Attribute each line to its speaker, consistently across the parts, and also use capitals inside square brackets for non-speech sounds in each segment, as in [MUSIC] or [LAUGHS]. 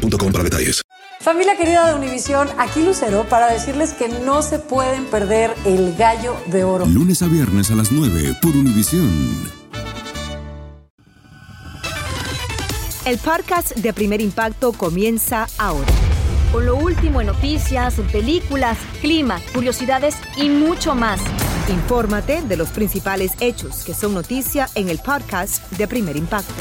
Speaker 1: boostmobile.com para detalles.
Speaker 2: Familia querida de Univisión, aquí Lucero para decirles que no se pueden perder el gallo de oro.
Speaker 3: Lunes a viernes a las 9 por Univisión.
Speaker 4: El podcast de Primer Impacto comienza ahora. Con lo último en noticias, películas, clima, curiosidades y mucho más. Infórmate de los principales hechos que son noticia en el podcast de Primer Impacto.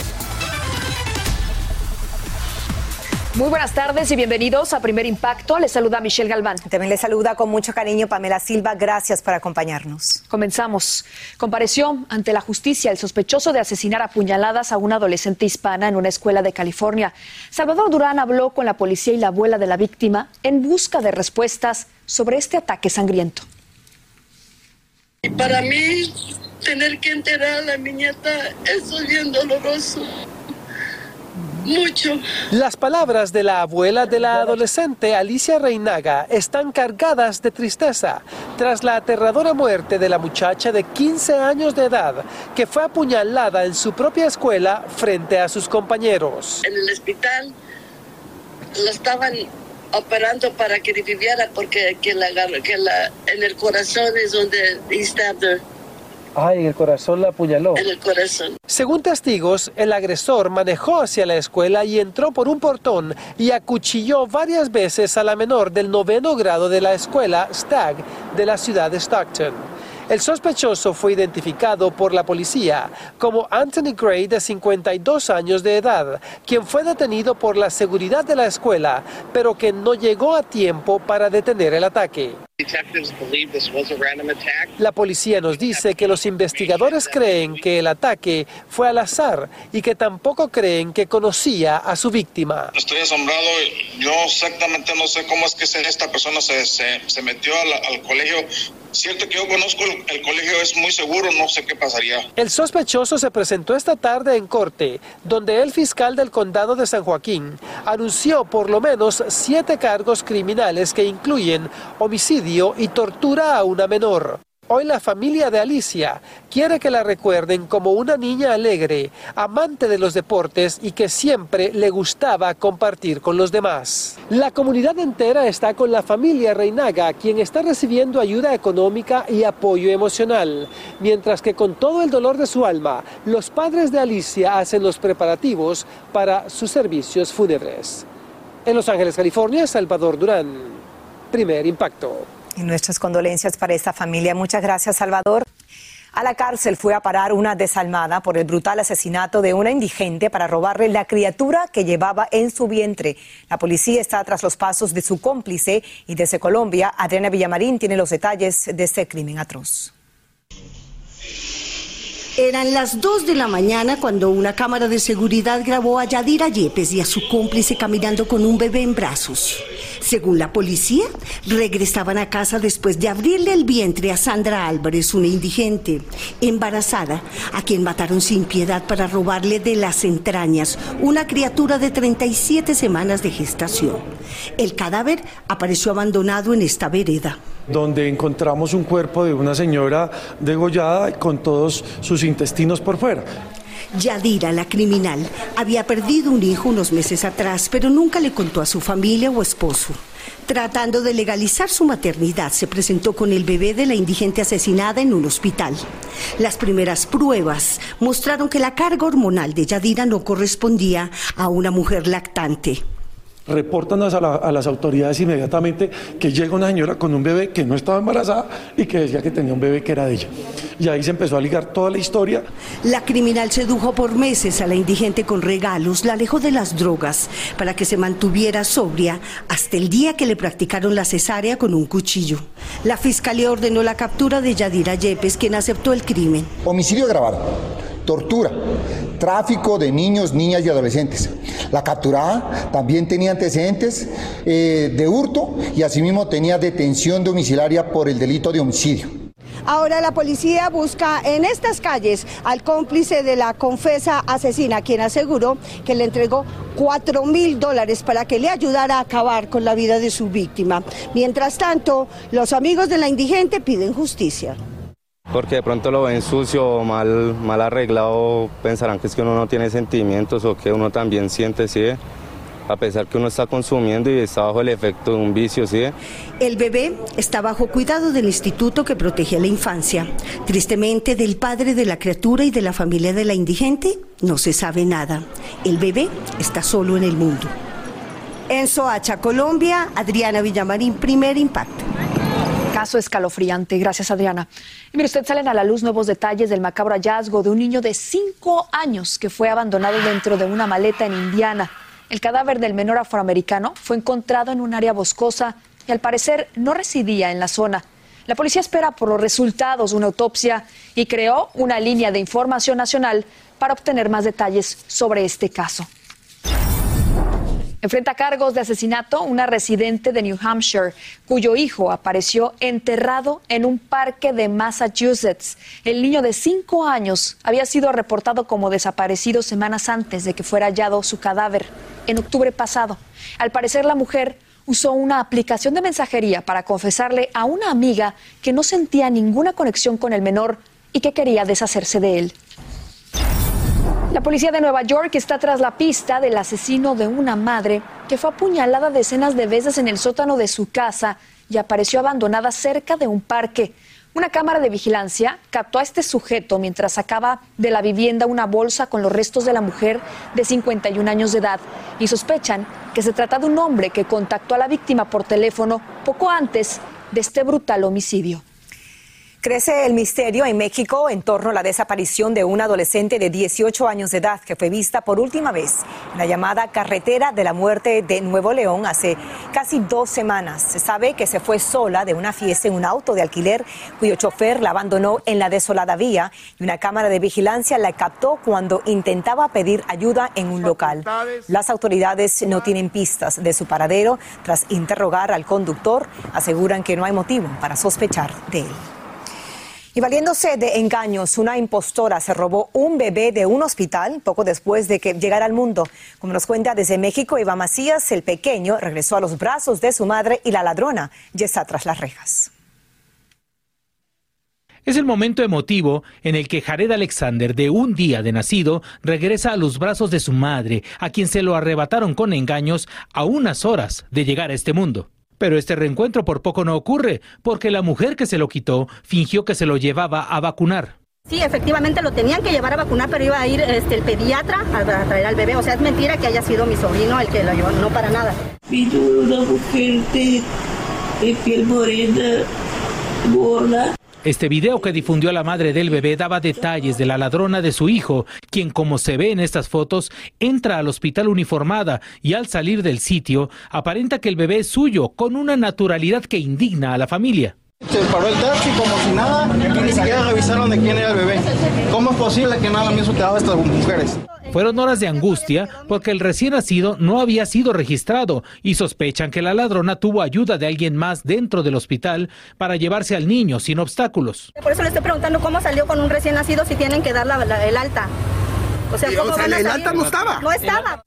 Speaker 5: Muy buenas tardes y bienvenidos a Primer Impacto. Les saluda Michelle Galván.
Speaker 4: También les saluda con mucho cariño Pamela Silva. Gracias por acompañarnos.
Speaker 5: Comenzamos. Compareció ante la justicia el sospechoso de asesinar a puñaladas a una adolescente hispana en una escuela de California. Salvador Durán habló con la policía y la abuela de la víctima en busca de respuestas sobre este ataque sangriento.
Speaker 6: Y para mí, tener que enterar a la niñata, es bien doloroso. Mucho.
Speaker 7: Las palabras de la abuela de la adolescente Alicia Reinaga están cargadas de tristeza tras la aterradora muerte de la muchacha de 15 años de edad que fue apuñalada en su propia escuela frente a sus compañeros.
Speaker 6: En el hospital la estaban operando para que viviera porque que la, que la, en el corazón es donde her.
Speaker 7: Ay, en el corazón la apuñaló.
Speaker 6: En el corazón.
Speaker 7: Según testigos, el agresor manejó hacia la escuela y entró por un portón y acuchilló varias veces a la menor del noveno grado de la escuela Stag de la ciudad de Stockton. El sospechoso fue identificado por la policía como Anthony Gray, de 52 años de edad, quien fue detenido por la seguridad de la escuela, pero que no llegó a tiempo para detener el ataque. La policía nos dice que los investigadores creen que el ataque fue al azar y que tampoco creen que conocía a su víctima.
Speaker 8: Estoy asombrado, yo exactamente no sé cómo es que esta persona se, se, metió al, al colegio Que yo conozco el, colegio, es muy seguro, no sé qué pasaría.
Speaker 7: El sospechoso se presentó esta tarde en corte, donde el fiscal del condado de San Joaquín anunció por lo menos siete cargos criminales que incluyen homicidio y tortura a una menor. Hoy la familia de Alicia quiere que la recuerden como una niña alegre, amante de los deportes y que siempre le gustaba compartir con los demás. La comunidad entera está con la familia Reinaga, quien está recibiendo ayuda económica y apoyo emocional, mientras que con todo el dolor de su alma, los padres de Alicia hacen los preparativos para sus servicios fúnebres. En Los Ángeles, California, Salvador Durán. Primer impacto.
Speaker 4: Y nuestras condolencias para esta familia. Muchas gracias, Salvador. A la cárcel fue a parar una desalmada por el brutal asesinato de una indigente para robarle la criatura que llevaba en su vientre. La policía está tras los pasos de su cómplice y desde Colombia, Adriana Villamarín tiene los detalles de este crimen atroz.
Speaker 9: Eran las 2 de la mañana cuando una cámara de seguridad grabó a Yadira Yepes y a su cómplice caminando con un bebé en brazos. Según la policía, regresaban a casa después de abrirle el vientre a Sandra Álvarez, una indigente, embarazada, a quien mataron sin piedad para robarle de las entrañas una criatura de 37 semanas de gestación. El cadáver apareció abandonado en esta vereda
Speaker 10: donde encontramos un cuerpo de una señora degollada con todos sus intestinos por fuera.
Speaker 9: Yadira, la criminal, había perdido un hijo unos meses atrás, pero nunca le contó a su familia o esposo. Tratando de legalizar su maternidad, se presentó con el bebé de la indigente asesinada en un hospital. Las primeras pruebas mostraron que la carga hormonal de Yadira no correspondía a una mujer lactante
Speaker 10: reportan a, las autoridades inmediatamente que llega una señora con un bebé que no estaba embarazada y que decía que tenía un bebé que era de ella. Y ahí se empezó a ligar toda la historia.
Speaker 9: La criminal sedujo por meses a la indigente con regalos, la alejó de las drogas para que se mantuviera sobria hasta el día que le practicaron la cesárea con un cuchillo. La fiscalía ordenó la captura de Yadira Yepes, quien aceptó el crimen.
Speaker 11: Homicidio agravado tortura, tráfico de niños, niñas y adolescentes. La capturada también tenía antecedentes eh, de hurto y asimismo tenía detención domiciliaria por el delito de homicidio.
Speaker 9: Ahora la policía busca en estas calles al cómplice de la confesa asesina, quien aseguró que le entregó 4 mil dólares para que le ayudara a acabar con la vida de su víctima. Mientras tanto, los amigos de la indigente piden justicia.
Speaker 12: Porque de pronto lo ven sucio o mal, mal arreglado, pensarán que es que uno no tiene sentimientos o que uno también siente, ¿sí? a pesar que uno está consumiendo y está bajo el efecto de un vicio, ¿sí?
Speaker 9: El bebé está bajo cuidado del instituto que protege a la infancia. Tristemente, del padre de la criatura y de la familia de la indigente no se sabe nada. El bebé está solo en el mundo. En Soacha, Colombia, Adriana Villamarín, primer impacto
Speaker 5: caso escalofriante. Gracias, Adriana. Y mire, usted salen a la luz nuevos detalles del macabro hallazgo de un niño de cinco años que fue abandonado dentro de una maleta en Indiana. El cadáver del menor afroamericano fue encontrado en un área boscosa y al parecer no residía en la zona. La policía espera por los resultados una autopsia y creó una línea de información nacional para obtener más detalles sobre este caso. Enfrenta cargos de asesinato una residente de New Hampshire cuyo hijo apareció enterrado en un parque de Massachusetts. El niño de cinco años había sido reportado como desaparecido semanas antes de que fuera hallado su cadáver en octubre pasado. Al parecer la mujer usó una aplicación de mensajería para confesarle a una amiga que no sentía ninguna conexión con el menor y que quería deshacerse de él. La policía de Nueva York está tras la pista del asesino de una madre que fue apuñalada decenas de veces en el sótano de su casa y apareció abandonada cerca de un parque. Una cámara de vigilancia captó a este sujeto mientras sacaba de la vivienda una bolsa con los restos de la mujer de 51 años de edad y sospechan que se trata de un hombre que contactó a la víctima por teléfono poco antes de este brutal homicidio.
Speaker 4: Crece el misterio en México en torno a la desaparición de una adolescente de 18 años de edad que fue vista por última vez en la llamada carretera de la muerte de Nuevo León hace casi dos semanas. Se sabe que se fue sola de una fiesta en un auto de alquiler cuyo chofer la abandonó en la desolada vía y una cámara de vigilancia la captó cuando intentaba pedir ayuda en un local. Las autoridades no tienen pistas de su paradero. Tras interrogar al conductor, aseguran que no hay motivo para sospechar de él. Y valiéndose de engaños, una impostora se robó un bebé de un hospital poco después de que llegara al mundo. Como nos cuenta desde México, Eva Macías, el pequeño regresó a los brazos de su madre y la ladrona ya está tras las rejas.
Speaker 13: Es el momento emotivo en el que Jared Alexander, de un día de nacido, regresa a los brazos de su madre, a quien se lo arrebataron con engaños a unas horas de llegar a este mundo. Pero este reencuentro por poco no ocurre, porque la mujer que se lo quitó fingió que se lo llevaba a vacunar.
Speaker 14: Sí, efectivamente lo tenían que llevar a vacunar, pero iba a ir este, el pediatra a, traer al bebé. O sea, es mentira que haya sido mi sobrino el que lo llevó, no para nada.
Speaker 15: una mujer de, de piel morena, gorda,
Speaker 13: este video que difundió la madre del bebé daba detalles de la ladrona de su hijo, quien como se ve en estas fotos, entra al hospital uniformada y al salir del sitio aparenta que el bebé es suyo con una naturalidad que indigna a la familia.
Speaker 16: Se paró el taxi como si nada y ni siquiera revisaron de quién era el bebé. ¿Cómo es posible que nada más te estas mujeres?
Speaker 13: Fueron horas de angustia porque el recién nacido no había sido registrado y sospechan que la ladrona tuvo ayuda de alguien más dentro del hospital para llevarse al niño sin obstáculos.
Speaker 14: Por eso le estoy preguntando cómo salió con un recién nacido si tienen que dar el alta.
Speaker 16: O sea, ¿cómo el alta no estaba.
Speaker 14: No estaba.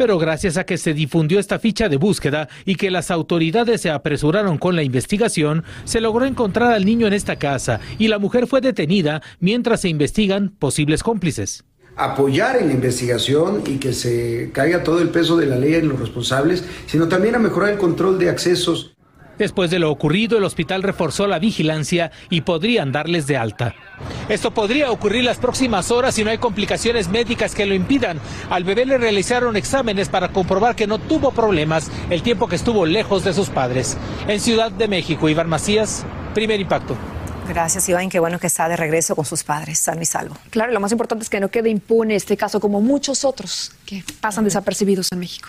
Speaker 13: Pero gracias a que se difundió esta ficha de búsqueda y que las autoridades se apresuraron con la investigación, se logró encontrar al niño en esta casa y la mujer fue detenida mientras se investigan posibles cómplices
Speaker 17: apoyar en la investigación y que se caiga todo el peso de la ley en los responsables, sino también a mejorar el control de accesos.
Speaker 13: Después de lo ocurrido, el hospital reforzó la vigilancia y podrían darles de alta. Esto podría ocurrir las próximas horas si no hay complicaciones médicas que lo impidan. Al bebé le realizaron exámenes para comprobar que no tuvo problemas el tiempo que estuvo lejos de sus padres. En Ciudad de México, Iván Macías, primer impacto.
Speaker 4: Gracias, Iván. Qué bueno que está de regreso con sus padres, sano y salvo.
Speaker 5: Claro, lo más importante es que no quede impune este caso como muchos otros que pasan desapercibidos en México.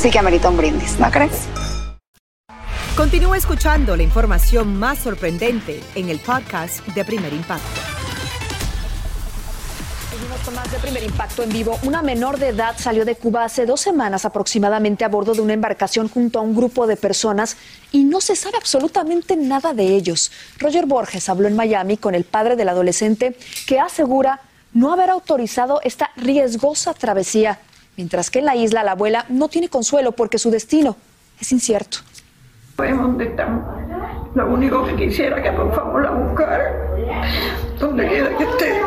Speaker 18: sí que amerita un brindis, ¿no crees?
Speaker 19: Continúa escuchando la información más sorprendente en el podcast de Primer Impacto.
Speaker 5: Más de primer impacto en vivo. Una menor de edad salió de Cuba hace dos semanas aproximadamente a bordo de una embarcación junto a un grupo de personas y no se sabe absolutamente nada de ellos. Roger Borges habló en Miami con el padre del adolescente que asegura no haber autorizado esta riesgosa travesía, mientras que en la isla la abuela no tiene consuelo porque su destino es incierto.
Speaker 15: Dónde. Lo único que quisiera que por favor la buscara. Donde quiera que esté.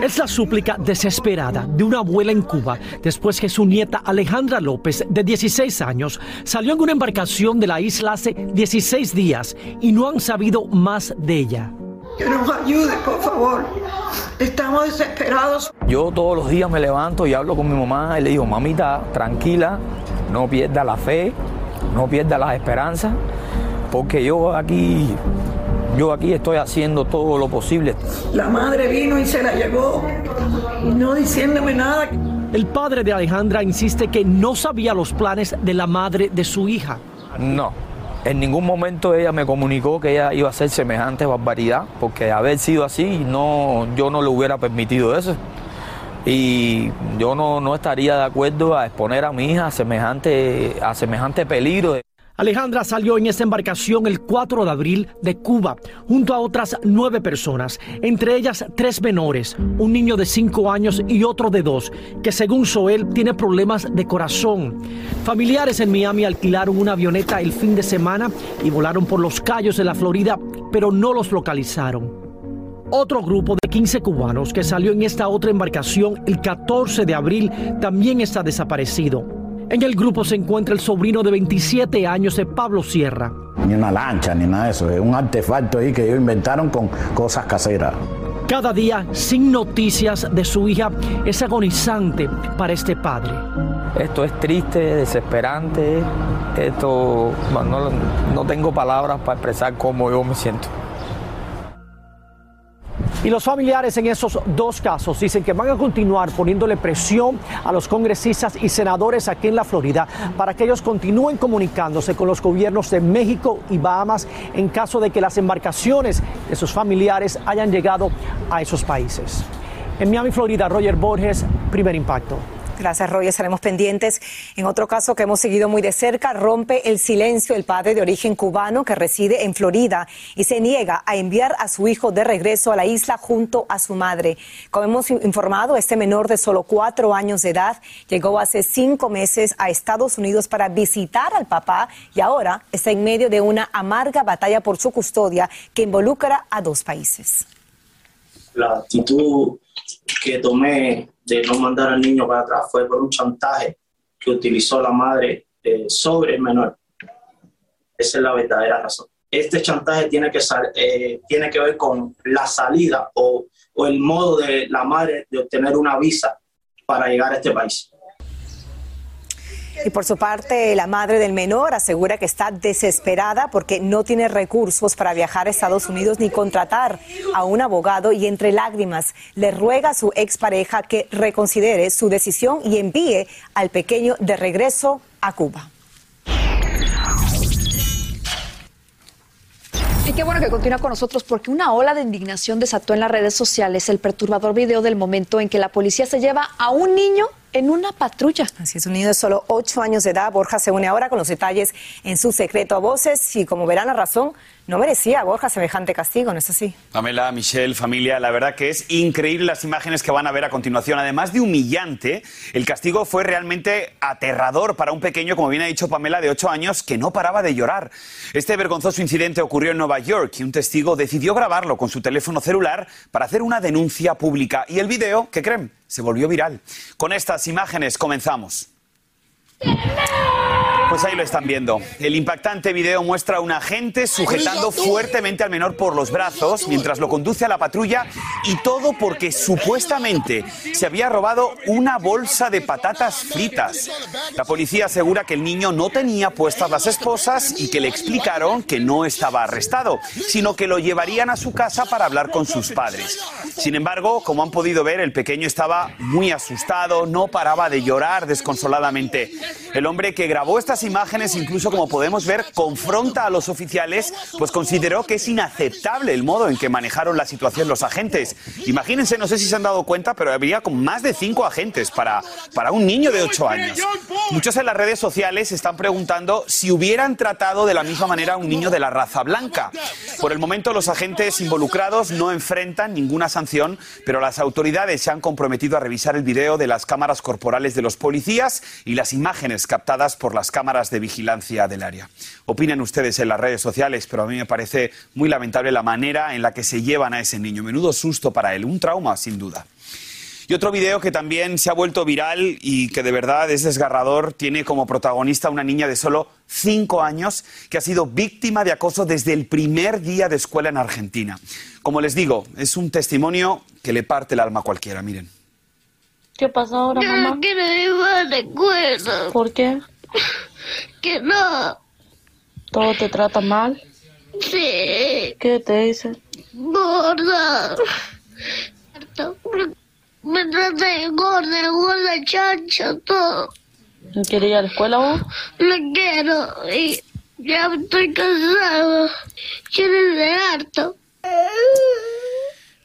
Speaker 20: Es la súplica desesperada de una abuela en Cuba después que su nieta Alejandra López, de 16 años, salió en una embarcación de la isla hace 16 días y no han sabido más de ella.
Speaker 15: Que nos ayude, por favor. Estamos desesperados.
Speaker 21: Yo todos los días me levanto y hablo con mi mamá y le digo, mamita, tranquila, no pierda la fe, no pierda las esperanzas, porque yo aquí, yo aquí estoy haciendo todo lo posible.
Speaker 15: La madre vino y se la llevó. No diciéndome nada.
Speaker 20: El padre de Alejandra insiste que no sabía los planes de la madre de su hija.
Speaker 21: No, en ningún momento ella me comunicó que ella iba a hacer semejante barbaridad, porque haber sido así, no, yo no le hubiera permitido eso. Y yo no, no estaría de acuerdo a exponer a mi hija a semejante, a semejante peligro.
Speaker 20: Alejandra salió en esta embarcación el 4 de abril de Cuba junto a otras nueve personas, entre ellas tres menores, un niño de cinco años y otro de dos, que según Soel tiene problemas de corazón. Familiares en Miami alquilaron una avioneta el fin de semana y volaron por los callos de la Florida, pero no los localizaron. Otro grupo de 15 cubanos que salió en esta otra embarcación el 14 de abril también está desaparecido. En el grupo se encuentra el sobrino de 27 años de Pablo Sierra.
Speaker 22: Ni una lancha, ni nada de eso. Es un artefacto ahí que ellos inventaron con cosas caseras.
Speaker 20: Cada día sin noticias de su hija es agonizante para este padre.
Speaker 21: Esto es triste, desesperante. Esto, bueno, no, no tengo palabras para expresar cómo yo me siento.
Speaker 20: Y los familiares en esos dos casos dicen que van a continuar poniéndole presión a los congresistas y senadores aquí en la Florida para que ellos continúen comunicándose con los gobiernos de México y Bahamas en caso de que las embarcaciones de sus familiares hayan llegado a esos países. En Miami, Florida, Roger Borges, primer impacto.
Speaker 4: Gracias, Roy. Estaremos pendientes. En otro caso que hemos seguido muy de cerca, rompe el silencio el padre de origen cubano que reside en Florida y se niega a enviar a su hijo de regreso a la isla junto a su madre. Como hemos informado, este menor de solo cuatro años de edad llegó hace cinco meses a Estados Unidos para visitar al papá y ahora está en medio de una amarga batalla por su custodia que involucra a dos países.
Speaker 23: La actitud que tomé de no mandar al niño para atrás fue por un chantaje que utilizó la madre sobre el menor. Esa es la verdadera razón. Este chantaje tiene que, eh, que ver con la salida o el modo de la madre de obtener una visa para llegar a este país.
Speaker 4: Y por su parte, la madre del menor asegura que está desesperada porque no tiene recursos para viajar a Estados Unidos ni contratar a un abogado y entre lágrimas le ruega a su expareja que reconsidere su decisión y envíe al pequeño de regreso a Cuba.
Speaker 5: Y qué bueno que continúa con nosotros porque una ola de indignación desató en las redes sociales el perturbador video del momento en que la policía se lleva a un niño en una patrulla.
Speaker 4: Así es, un niño de solo ocho años de edad. Borja se une ahora con los detalles en su secreto a voces y como verán la razón, no merecía Borja semejante castigo, ¿no es así?
Speaker 24: Pamela, Michelle, familia, la verdad que es increíble las imágenes que van a ver a continuación. Además de humillante, el castigo fue realmente aterrador para un pequeño, como bien ha dicho Pamela, de 8 años, que no paraba de llorar. Este vergonzoso incidente ocurrió en Nueva York y un testigo decidió grabarlo con su teléfono celular para hacer una denuncia pública. Y el video, ¿qué creen? Se volvió viral. Con estas imágenes comenzamos. Pues ahí lo están viendo. El impactante video muestra a un agente sujetando fuertemente al menor por los brazos mientras lo conduce a la patrulla y todo porque supuestamente se había robado una bolsa de patatas fritas. La policía asegura que el niño no tenía puestas las esposas y que le explicaron que no estaba arrestado, sino que lo llevarían a su casa para hablar con sus padres. Sin embargo, como han podido ver, el pequeño estaba muy asustado, no paraba de llorar desconsoladamente. El hombre que grabó estas imágenes, incluso como podemos ver, confronta a los oficiales, pues consideró que es inaceptable el modo en que manejaron la situación los agentes. Imagínense, no sé si se han dado cuenta, pero había con más de cinco agentes para, para un niño de ocho años. Muchos en las redes sociales están preguntando si hubieran tratado de la misma manera a un niño de la raza blanca. Por el momento, los agentes involucrados no enfrentan ninguna sanción, pero las autoridades se han comprometido a revisar el video de las cámaras corporales de los policías y las imágenes captadas por las cámaras de vigilancia del área. Opinen ustedes en las redes sociales, pero a mí me parece muy lamentable la manera en la que se llevan a ese niño. Menudo susto para él, un trauma sin duda. Y otro video que también se ha vuelto viral y que de verdad es desgarrador tiene como protagonista una niña de solo cinco años que ha sido víctima de acoso desde el primer día de escuela en Argentina. Como les digo, es un testimonio que le parte el alma a cualquiera, miren.
Speaker 25: ¿Qué pasa ahora, mamá?
Speaker 26: No quiero ir a la escuela.
Speaker 25: ¿Por qué?
Speaker 26: Que no.
Speaker 25: ¿Todo te trata mal?
Speaker 26: Sí.
Speaker 25: ¿Qué te dicen?
Speaker 26: Gorda. Me trata de gorda, gorda, chancha, todo.
Speaker 25: ¿No quieres ir a la escuela vos?
Speaker 26: No quiero. Y ya estoy cansado. Quiero de harto.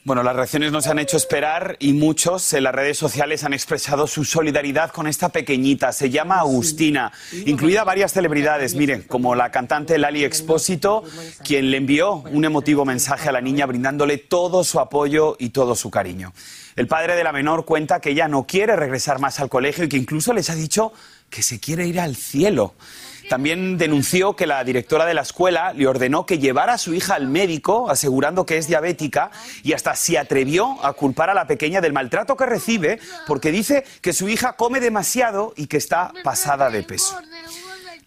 Speaker 24: Bueno, las reacciones nos han hecho esperar y muchos en las redes sociales han expresado su solidaridad con esta pequeñita. Se llama Agustina, incluida varias celebridades, miren, como la cantante Lali Expósito, quien le envió un emotivo mensaje a la niña brindándole todo su apoyo y todo su cariño. El padre de la menor cuenta que ella no quiere regresar más al colegio y que incluso les ha dicho que se quiere ir al cielo. También denunció que la directora de la escuela le ordenó que llevara a su hija al médico, asegurando que es diabética, y hasta se atrevió a culpar a la pequeña del maltrato que recibe, porque dice que su hija come demasiado y que está pasada de peso.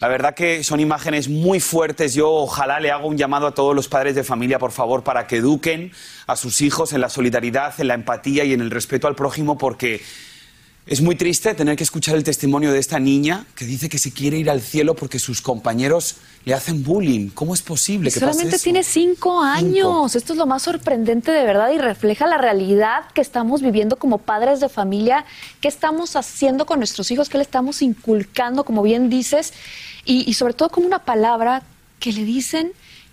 Speaker 24: La verdad que son imágenes muy fuertes. Yo ojalá le hago un llamado a todos los padres de familia, por favor, para que eduquen a sus hijos en la solidaridad, en la empatía y en el respeto al prójimo, porque es muy triste tener que escuchar el testimonio de esta niña que dice que se quiere ir al cielo porque sus compañeros le hacen bullying. ¿Cómo es posible que pase
Speaker 5: Solamente
Speaker 24: eso?
Speaker 5: tiene cinco años. Esto es lo más sorprendente de verdad y refleja la realidad que estamos viviendo como padres de familia. ¿Qué estamos haciendo con nuestros hijos? ¿Qué le estamos inculcando, como bien dices? Y, y sobre todo como una palabra que le dicen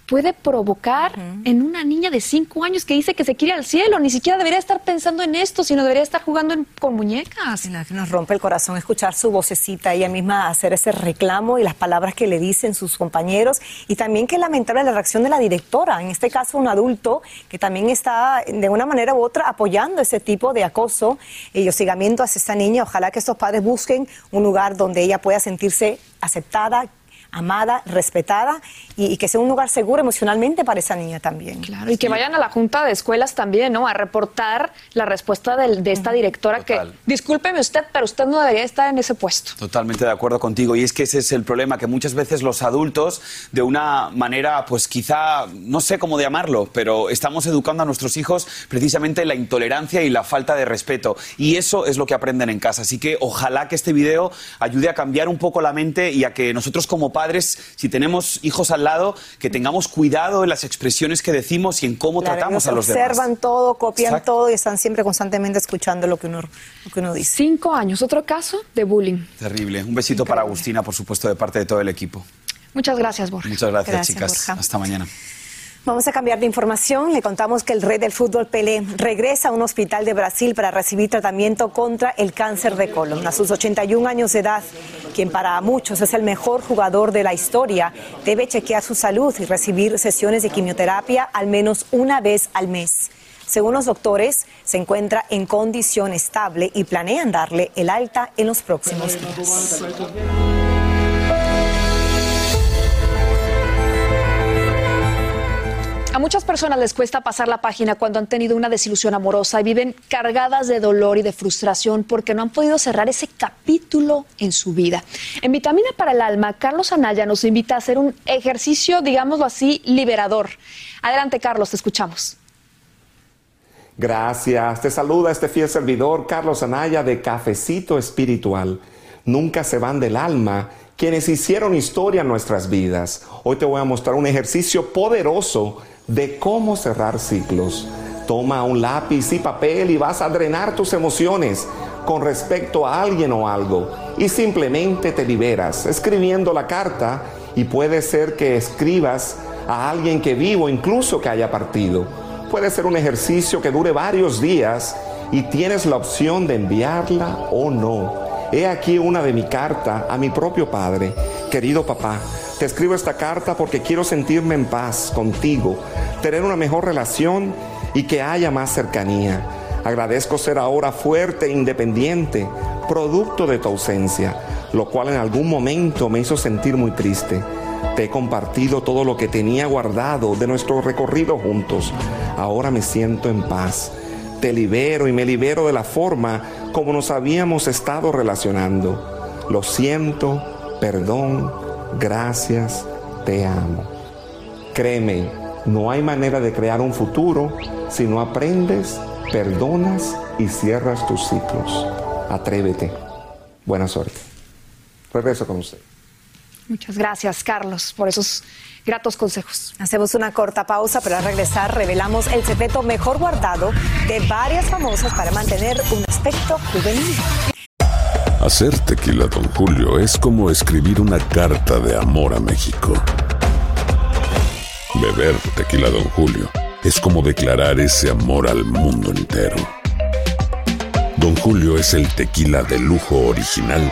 Speaker 5: puede provocar en una niña de cinco años que dice que se quiere al cielo. Ni siquiera debería estar pensando en esto, sino debería estar jugando en- con muñecas.
Speaker 4: La que nos rompe el corazón escuchar su vocecita, ella misma hacer ese reclamo y las palabras que le dicen sus compañeros. Y también que lamentable la reacción de la directora, en este caso un adulto que también está de una manera u otra apoyando ese tipo de acoso y hostigamiento hacia esta niña. Ojalá que estos padres busquen un lugar donde ella pueda sentirse aceptada, amada, respetada y, y que sea un lugar seguro emocionalmente para esa niña también.
Speaker 5: Claro, y que vayan a la junta de escuelas también, ¿no? A reportar la respuesta del- de, esta directora que, discúlpeme usted, pero usted no debería estar en ese puesto.
Speaker 24: Totalmente de acuerdo contigo. Y es que ese es el problema, que muchas veces los adultos, de una manera, pues quizá, no sé cómo llamarlo, pero estamos educando a nuestros hijos precisamente en la intolerancia y la falta de respeto. Y eso es lo que aprenden en casa. Así que ojalá que este video ayude a cambiar un poco la mente y a que nosotros como padres, si tenemos hijos al lado, que tengamos cuidado en las expresiones que decimos y en cómo
Speaker 4: Claro,
Speaker 24: tratamos a los demás.
Speaker 4: observan todo, copian
Speaker 24: Exacto.
Speaker 4: todo y están siempre constantemente escuchando lo que uno, lo que uno dice.
Speaker 5: Cinco años, otro caso de bullying.
Speaker 24: Terrible. Un besito para Agustina, por supuesto, de parte de todo el equipo.
Speaker 5: Muchas gracias, Borja.
Speaker 24: Muchas gracias,
Speaker 4: Gracias,
Speaker 24: chicas.
Speaker 4: Borja.
Speaker 24: Hasta mañana.
Speaker 4: Vamos a cambiar de información. Le contamos que el rey del fútbol Pelé regresa a un hospital de Brasil para recibir tratamiento contra el cáncer de colon. A sus 81 años de edad, quien para muchos es el mejor jugador de la historia, debe chequear su salud y recibir sesiones de quimioterapia al menos una vez al mes. Según los doctores, se encuentra en condición estable y planean darle el alta en los próximos días.
Speaker 5: A muchas personas les cuesta pasar la página cuando han tenido una desilusión amorosa y viven cargadas de dolor y de frustración porque no han podido cerrar ese capítulo en su vida. En Vitamina para el Alma, Carlos Anaya nos invita a hacer un ejercicio, digámoslo así, liberador. Adelante, Carlos, te escuchamos.
Speaker 27: Gracias. Te saluda este fiel servidor, Carlos Anaya, de Cafecito Espiritual. Nunca se van del alma quienes hicieron historia en nuestras vidas. Hoy te voy a mostrar un ejercicio poderoso de cómo cerrar ciclos. Toma un lápiz y papel y vas a drenar tus emociones con respecto a alguien o algo y simplemente te liberas escribiendo la carta y puede ser que escribas a alguien que vivo, incluso que haya partido. Puede ser un ejercicio que dure varios días y tienes la opción de enviarla o no. He aquí una de mi carta a mi propio padre. Querido papá, te escribo esta carta porque quiero sentirme en paz contigo, tener una mejor relación y que haya más cercanía. Agradezco ser ahora fuerte e independiente, producto de tu ausencia, lo cual en algún momento me hizo sentir muy triste. Te he compartido todo lo que tenía guardado de nuestro recorrido juntos. Ahora me siento en paz. Te libero y me libero de la forma como nos habíamos estado relacionando. Lo siento, perdón, gracias, te amo. Créeme, no hay manera de crear un futuro si no aprendes, perdonas y cierras tus ciclos. Atrévete. Buena suerte. Regreso con usted.
Speaker 5: Muchas gracias, Carlos, por esos gratos consejos.
Speaker 4: Hacemos una corta pausa, pero al regresar revelamos el secreto mejor guardado de varias famosas para mantener un aspecto juvenil.
Speaker 28: Hacer tequila, don Julio, es como escribir una carta de amor a México. Beber tequila, don Julio, es como declarar ese amor al mundo entero. Don Julio es el tequila de lujo original,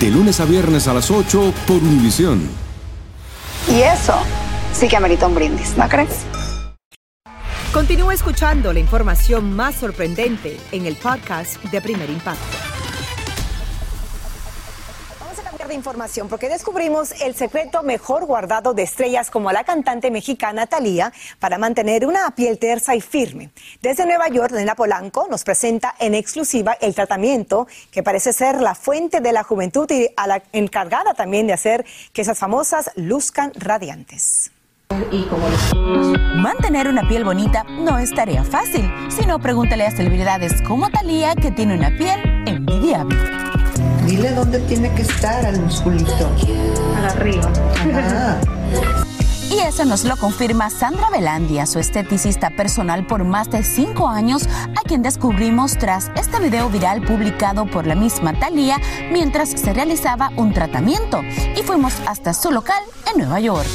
Speaker 3: De lunes a viernes a las 8 por Univisión.
Speaker 18: Y eso sí que amerita un brindis, ¿no crees?
Speaker 19: Continúa escuchando la información más sorprendente en el podcast de Primer Impacto.
Speaker 4: De información porque descubrimos el secreto mejor guardado de estrellas como la cantante mexicana Thalía para mantener una piel tersa y firme. Desde Nueva York, Nena Polanco nos presenta en exclusiva el tratamiento que parece ser la fuente de la juventud y a la encargada también de hacer que esas famosas luzcan radiantes.
Speaker 29: Mantener una piel bonita no es tarea fácil, sino pregúntale a celebridades como Talía que tiene una piel envidiable.
Speaker 30: Dile dónde tiene que estar al musculito.
Speaker 14: Para arriba.
Speaker 30: Ajá.
Speaker 29: Y eso nos lo confirma Sandra Velandia, su esteticista personal por más de cinco años, a quien descubrimos tras este video viral publicado por la misma Talía mientras se realizaba un tratamiento. Y fuimos hasta su local en Nueva York.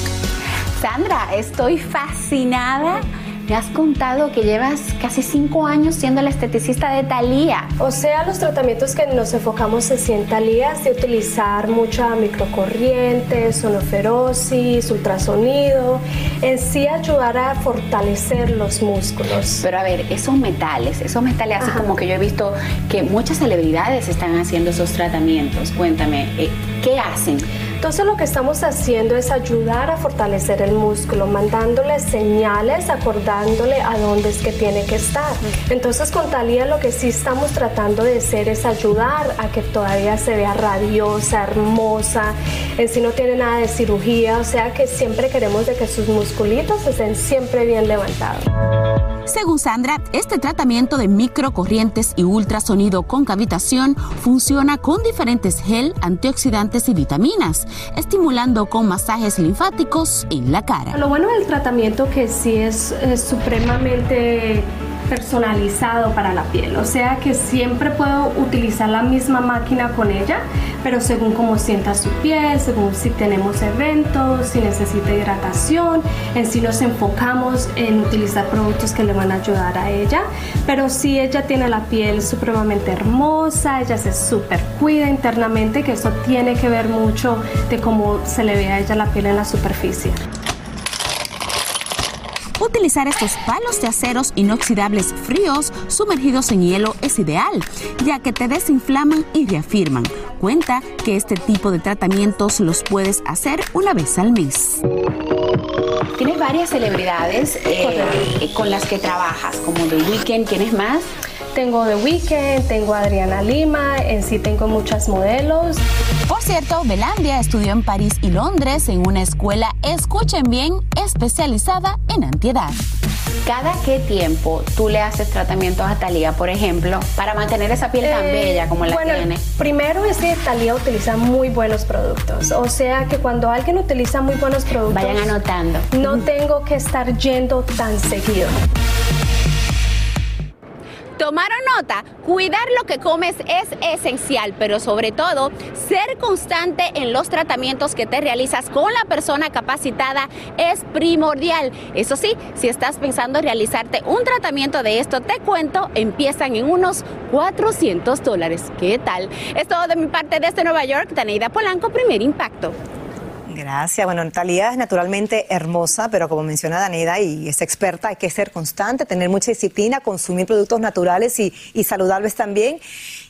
Speaker 31: Sandra, estoy fascinada
Speaker 32: Me has contado que llevas casi cinco años siendo la esteticista de Thalía.
Speaker 33: O sea, los tratamientos que nos enfocamos en sí en Thalía es de utilizar mucha microcorriente, sonoferosis, ultrasonido, en sí ayudar a fortalecer los músculos.
Speaker 32: Pero a ver, esos metales, esos metales así como que yo he visto que muchas celebridades están haciendo esos tratamientos. Cuéntame, eh, ¿qué hacen?
Speaker 33: Entonces lo que estamos haciendo es ayudar a fortalecer el músculo, mandándole señales, acordándole a dónde es que tiene que estar. Entonces con Talía lo que sí estamos tratando de hacer es ayudar a que todavía se vea radiosa, hermosa, en sí no tiene nada de cirugía, o sea que siempre queremos de que sus musculitos estén siempre bien levantados.
Speaker 29: Según Sandra, este tratamiento de microcorrientes y ultrasonido con cavitación funciona con diferentes gel, antioxidantes y vitaminas, estimulando con masajes linfáticos en la cara.
Speaker 33: Lo bueno del tratamiento que sí es, es supremamente personalizado para la piel, o sea que siempre puedo utilizar la misma máquina con ella, pero según cómo sienta su piel, según si tenemos eventos, si necesita hidratación, en sí nos enfocamos en utilizar productos que le van a ayudar a ella, pero si ella tiene la piel supremamente hermosa, ella se super cuida internamente, que eso tiene que ver mucho de cómo se le ve a ella la piel en la superficie.
Speaker 29: Utilizar estos palos de aceros inoxidables fríos sumergidos en hielo es ideal, ya que te desinflaman y reafirman. Cuenta que este tipo de tratamientos los puedes hacer una vez al mes.
Speaker 32: Tienes varias celebridades eh, con las que trabajas, como The Weeknd, ¿tienes más?
Speaker 33: Tengo The Weeknd, tengo a Adriana Lima, en sí tengo muchas modelos.
Speaker 29: Por cierto, Belandia estudió en París y Londres en una escuela, escuchen bien, especializada en antiedad.
Speaker 32: ¿Cada qué tiempo tú le haces tratamientos a Talía, por ejemplo, para mantener esa piel tan
Speaker 33: Eh,
Speaker 32: bella como la
Speaker 33: bueno,
Speaker 32: tiene?
Speaker 33: Primero es que Talía utiliza muy buenos productos. O sea que cuando alguien utiliza muy buenos productos.
Speaker 32: Vayan anotando.
Speaker 33: No tengo que estar yendo tan seguido.
Speaker 34: Tomaron nota, cuidar lo que comes es esencial, pero sobre todo ser constante en los tratamientos que te realizas con la persona capacitada es primordial. Eso sí, si estás pensando realizarte un tratamiento de esto, te cuento, empiezan en unos 400 dólares. ¿Qué tal? Es todo de mi parte desde Nueva York, Taneida Polanco, primer impacto.
Speaker 4: Gracias. Bueno, Talía es naturalmente hermosa, pero como menciona Daneda y es experta, hay que ser constante, tener mucha disciplina, consumir productos naturales y, y saludables también.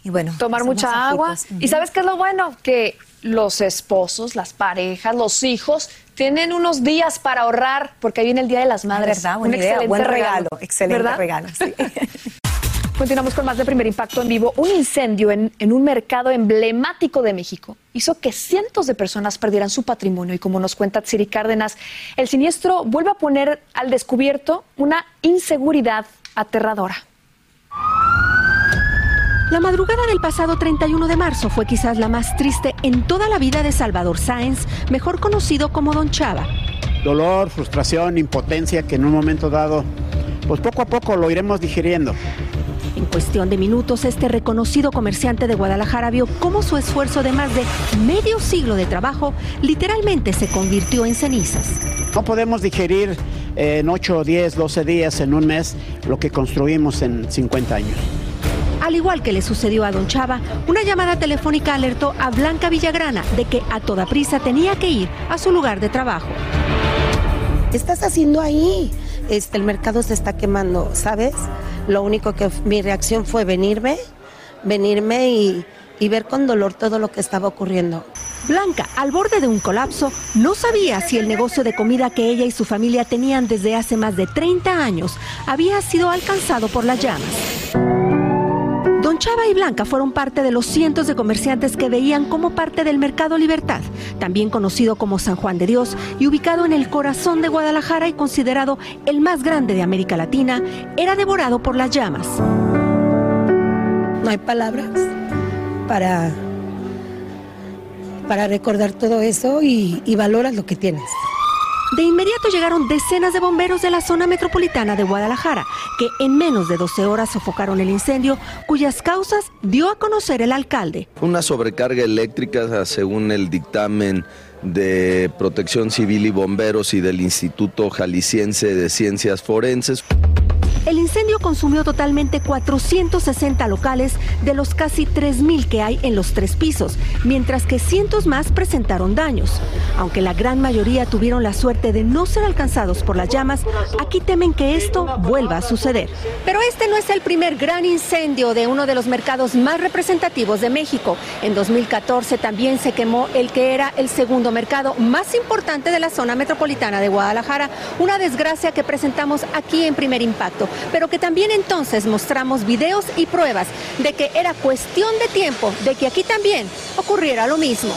Speaker 4: Y bueno,
Speaker 5: Tomar mucha agua. ¿Y sabes qué es lo bueno? Que los esposos, las parejas, los hijos tienen unos días para ahorrar porque ahí viene el Día de las Madres.
Speaker 4: verdad, buena idea, buen regalo, excelente
Speaker 5: ¿verdad?
Speaker 4: regalo, sí. [LAUGHS]
Speaker 5: Continuamos con más de Primer Impacto en vivo. Un incendio en, en un mercado emblemático de México hizo que cientos de personas perdieran su patrimonio y como nos cuenta Tsiri Cárdenas, el siniestro vuelve a poner al descubierto una inseguridad aterradora.
Speaker 35: La madrugada del pasado 31 de marzo fue quizás la más triste en toda la vida de Salvador Sáenz, mejor conocido como Don Chava.
Speaker 36: dolor, frustración, impotencia que en un momento dado, pues poco a poco lo iremos digiriendo.
Speaker 35: En cuestión de minutos, este reconocido comerciante de Guadalajara vio cómo su esfuerzo de más de medio siglo de trabajo literalmente se convirtió en cenizas.
Speaker 36: No podemos digerir eh, en 8, 10, 12 días, en un mes, lo que construimos en 50 años.
Speaker 35: Al igual que le sucedió a Don Chava, una llamada telefónica alertó a Blanca Villagrana de que a toda prisa tenía que ir a su lugar de trabajo.
Speaker 31: ¿Qué estás haciendo ahí? Este, el mercado se está quemando, ¿sabes? Lo único que mi reacción fue venirme, venirme y, y ver con dolor todo lo que estaba ocurriendo.
Speaker 35: Blanca, al borde de un colapso, no sabía si el negocio de comida que ella y su familia tenían desde hace más de 30 años había sido alcanzado por las llamas. Don Chava y Blanca fueron parte de los cientos de comerciantes que veían como parte del Mercado Libertad, también conocido como San Juan de Dios y ubicado en el corazón de Guadalajara y considerado el más grande de América Latina, era devorado por las llamas.
Speaker 31: No hay palabras para, para recordar todo eso y, y valoras lo que tienes.
Speaker 35: De inmediato llegaron decenas de bomberos de la zona metropolitana de Guadalajara, que en menos de 12 horas sofocaron el incendio, cuyas causas dio a conocer el alcalde.
Speaker 37: Una sobrecarga eléctrica, según el dictamen
Speaker 38: de Protección Civil y Bomberos y del Instituto Jalisciense de Ciencias Forenses.
Speaker 35: El incendio consumió totalmente 460 locales de los casi 3.000 que hay en los tres pisos, mientras que cientos más presentaron daños. Aunque la gran mayoría tuvieron la suerte de no ser alcanzados por las llamas, aquí temen que esto vuelva a suceder. Pero este no es el primer gran incendio de uno de los mercados más representativos de México. En 2014 también se quemó el que era el segundo mercado más importante de la zona metropolitana de Guadalajara, una desgracia que presentamos aquí en primer impacto pero que también entonces mostramos videos y pruebas de que era cuestión de tiempo de que aquí también ocurriera lo mismo.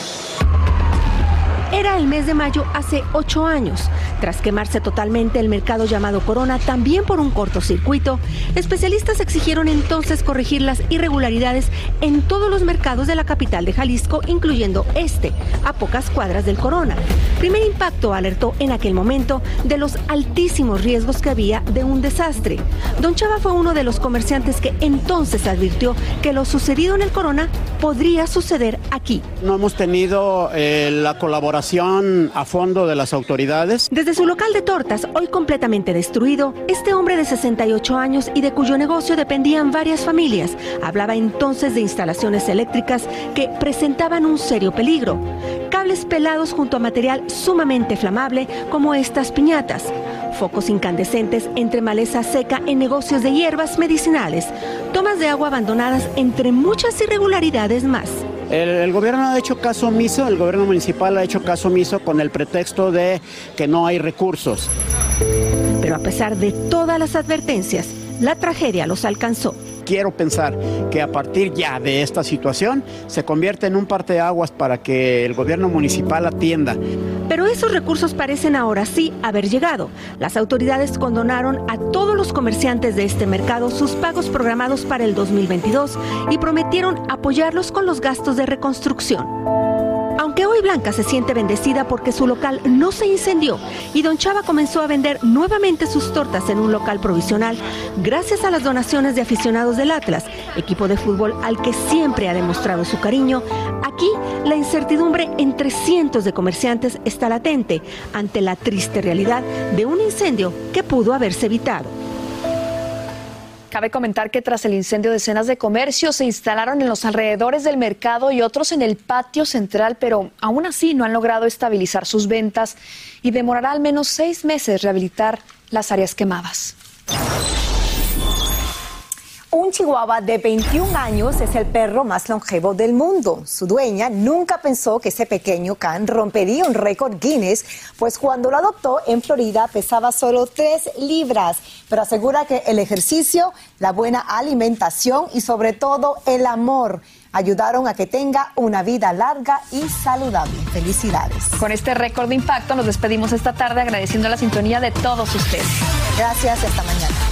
Speaker 35: Era el mes de mayo hace ocho años. Tras quemarse totalmente el mercado llamado Corona, también por un cortocircuito, especialistas exigieron entonces corregir las irregularidades en todos los mercados de la capital de Jalisco, incluyendo este, a pocas cuadras del Corona. Primer Impacto alertó en aquel momento de los altísimos riesgos que había de un desastre. Don Chava fue uno de los comerciantes que entonces advirtió que lo sucedido en el Corona podría suceder aquí.
Speaker 36: No hemos tenido eh, la colaboración a fondo de las autoridades.
Speaker 35: Desde su local de tortas, hoy completamente destruido, este hombre de 68 años y de cuyo negocio dependían varias familias, hablaba entonces de instalaciones eléctricas que presentaban un serio peligro. Cables pelados junto a material sumamente flamable como estas piñatas focos incandescentes entre maleza seca en negocios de hierbas medicinales, tomas de agua abandonadas entre muchas irregularidades más.
Speaker 36: El, gobierno ha hecho caso omiso, el gobierno municipal ha hecho caso omiso con el pretexto de que no hay recursos.
Speaker 35: Pero a pesar de todas las advertencias, la tragedia los alcanzó
Speaker 36: quiero pensar que a partir ya de esta situación se convierte en un parteaguas para que el gobierno municipal atienda.
Speaker 35: Pero esos recursos parecen ahora sí haber llegado. Las autoridades condonaron a todos los comerciantes de este mercado sus pagos programados para el 2022 y prometieron apoyarlos con los gastos de reconstrucción. Aunque hoy Blanca se siente bendecida porque su local no se incendió y Don Chava comenzó a vender nuevamente sus tortas en un local provisional, gracias a las donaciones de aficionados del Atlas, equipo de fútbol al que siempre ha demostrado su cariño, aquí la incertidumbre entre cientos de comerciantes está latente ante la triste realidad de un incendio que pudo haberse evitado.
Speaker 5: Cabe comentar que tras el incendio decenas de comercios se instalaron en los alrededores del mercado y otros en el patio central, pero aún así no han logrado estabilizar sus ventas y demorará al menos seis meses rehabilitar las áreas quemadas.
Speaker 4: Un chihuahua de 21 años es el perro más longevo del mundo. Su dueña nunca pensó que ese pequeño can rompería un récord Guinness, pues cuando lo adoptó en Florida pesaba solo 3 libras, pero asegura que el ejercicio, la buena alimentación y sobre todo el amor ayudaron a que tenga una vida larga y saludable. Felicidades.
Speaker 5: Con este récord de impacto nos despedimos esta tarde agradeciendo la sintonía de todos ustedes.
Speaker 4: Gracias, hasta mañana.